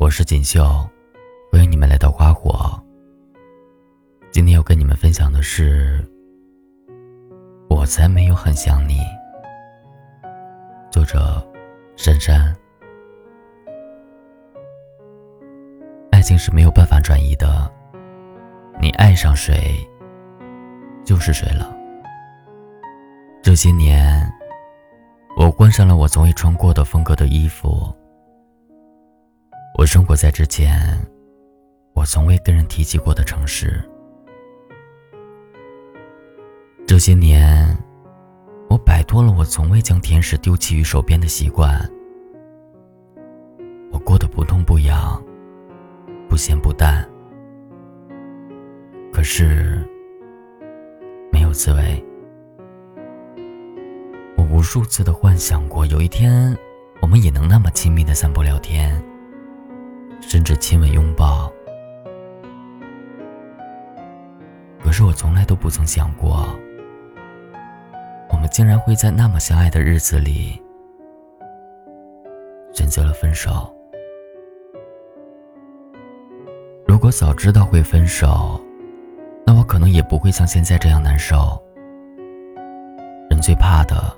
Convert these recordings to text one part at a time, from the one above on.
我是锦绣，欢迎你们来到花火。今天要跟你们分享的是，我才没有很想你。作者：珊珊。爱情是没有办法转移的，你爱上谁，就是谁了。这些年，我换上了我从未穿过的风格的衣服。我生活在之前，我从未跟人提起过的城市。这些年，我摆脱了我从未将甜食丢弃于手边的习惯。我过得不痛不痒，不咸不淡，可是没有滋味。我无数次的幻想过，有一天我们也能那么亲密的散步聊天。甚至亲吻拥抱，可是我从来都不曾想过，我们竟然会在那么相爱的日子里选择了分手。如果早知道会分手，那我可能也不会像现在这样难受。人最怕的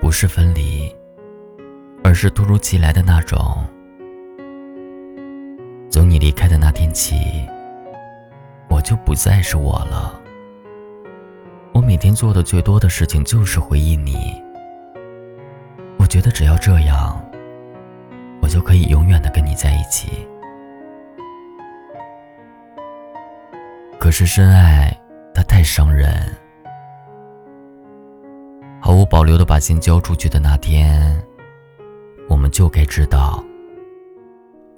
不是分离，而是突如其来的那种。从你离开的那天起，我就不再是我了。我每天做的最多的事情就是回忆你。我觉得只要这样，我就可以永远的跟你在一起。可是深爱它太伤人，毫无保留的把心交出去的那天，我们就该知道。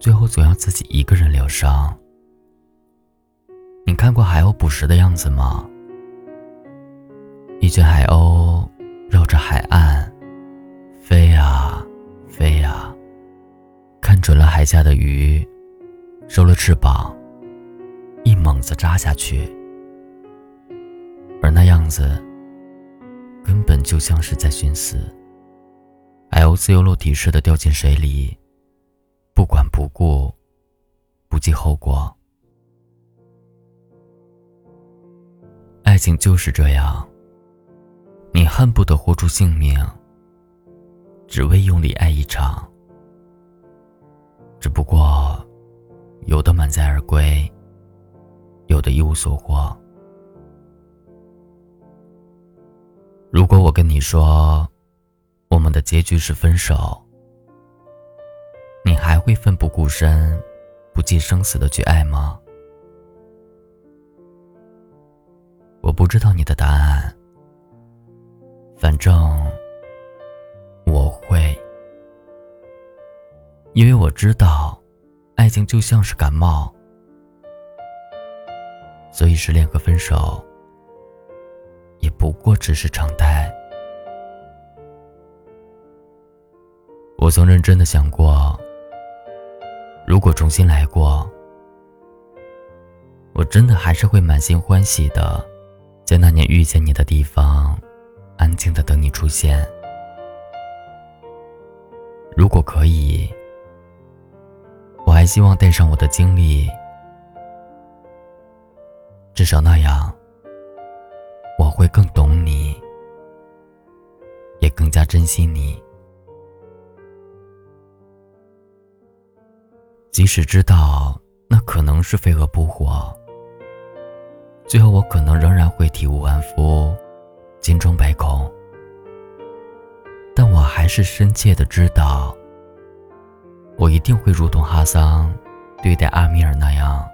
最后总要自己一个人疗伤。你看过海鸥捕食的样子吗？一群海鸥绕着海岸飞啊飞啊，看准了海下的鱼，收了翅膀，一猛子扎下去，而那样子根本就像是在寻死。海鸥自由落体似的掉进水里。不管不顾，不计后果。爱情就是这样，你恨不得豁出性命，只为用力爱一场。只不过，有的满载而归，有的一无所获。如果我跟你说，我们的结局是分手。你还会奋不顾身、不计生死的去爱吗？我不知道你的答案，反正我会，因为我知道，爱情就像是感冒，所以失恋和分手也不过只是常态。我曾认真的想过。如果重新来过，我真的还是会满心欢喜的，在那年遇见你的地方，安静的等你出现。如果可以，我还希望带上我的经历，至少那样，我会更懂你，也更加珍惜你。即使知道那可能是飞蛾扑火，最后我可能仍然会体无完肤、金装百孔，但我还是深切的知道，我一定会如同哈桑对待阿米尔那样，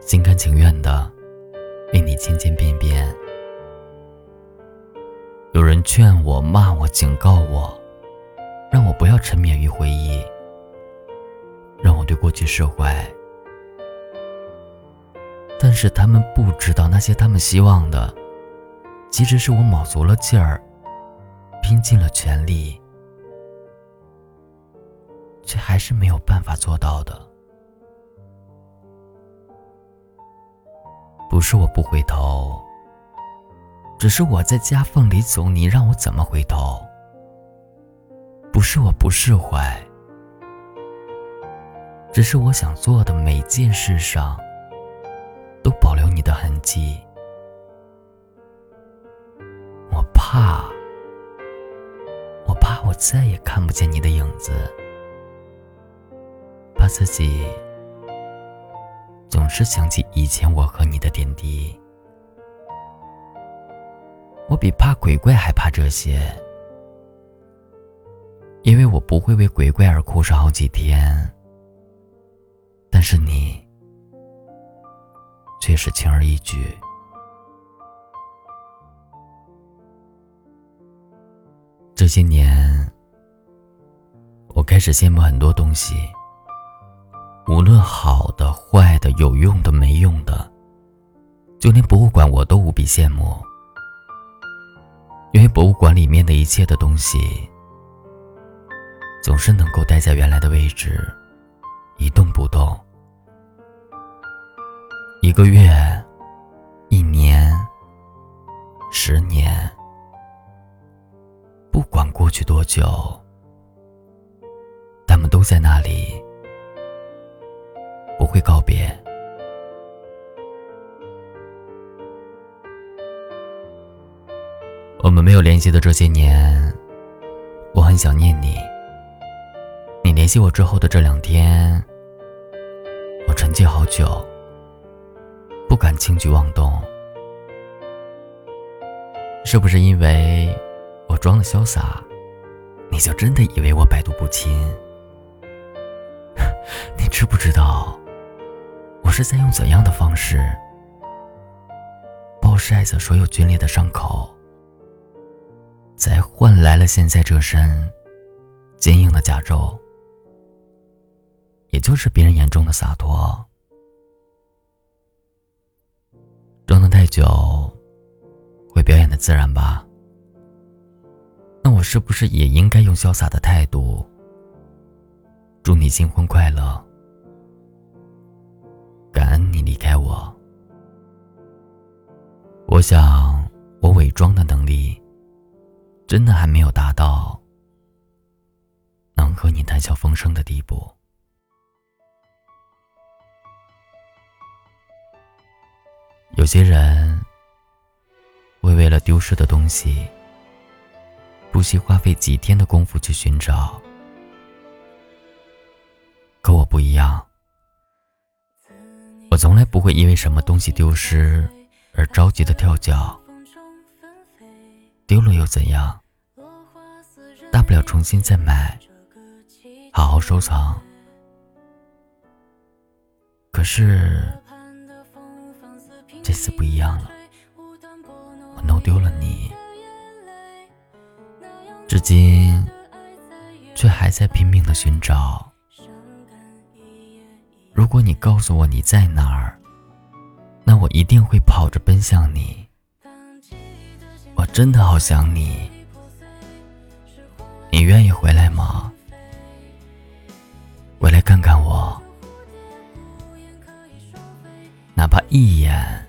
心甘情愿的为你千千遍遍。有人劝我、骂我、警告我，让我不要沉湎于回忆。让我对过去释怀，但是他们不知道，那些他们希望的，其实是我卯足了劲儿，拼尽了全力，却还是没有办法做到的。不是我不回头，只是我在夹缝里走，你让我怎么回头？不是我不释怀。只是我想做的每件事上，都保留你的痕迹。我怕，我怕我再也看不见你的影子，怕自己总是想起以前我和你的点滴。我比怕鬼怪还怕这些，因为我不会为鬼怪而哭上好几天。但是你，却是轻而易举。这些年，我开始羡慕很多东西，无论好的、坏的、有用的、没用的，就连博物馆我都无比羡慕，因为博物馆里面的一切的东西，总是能够待在原来的位置，一动不动。一个月，一年，十年，不管过去多久，他们都在那里，不会告别。我们没有联系的这些年，我很想念你。联系我之后的这两天，我沉寂好久。不敢轻举妄动，是不是因为我装的潇洒，你就真的以为我百毒不侵？你知不知道，我是在用怎样的方式暴晒着所有皲裂的伤口，才换来了现在这身坚硬的甲胄，也就是别人眼中的洒脱。装的太久，会表演的自然吧？那我是不是也应该用潇洒的态度，祝你新婚快乐，感恩你离开我？我想，我伪装的能力，真的还没有达到能和你谈笑风生的地步。有些人会为了丢失的东西，不惜花费几天的功夫去寻找。可我不一样，我从来不会因为什么东西丢失而着急的跳脚。丢了又怎样？大不了重新再买，好好收藏。可是。这次不一样了，我弄丢了你，至今却还在拼命的寻找。如果你告诉我你在哪儿，那我一定会跑着奔向你。我真的好想你，你愿意回来吗？回来看看我，哪怕一眼。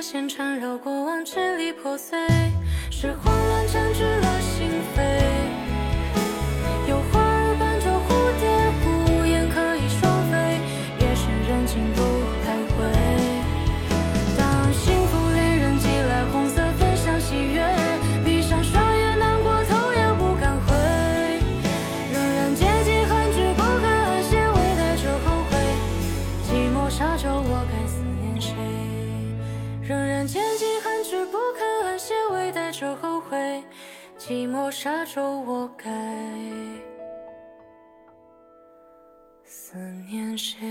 线缠绕过往支离破碎是慌乱占据了心扉。现实。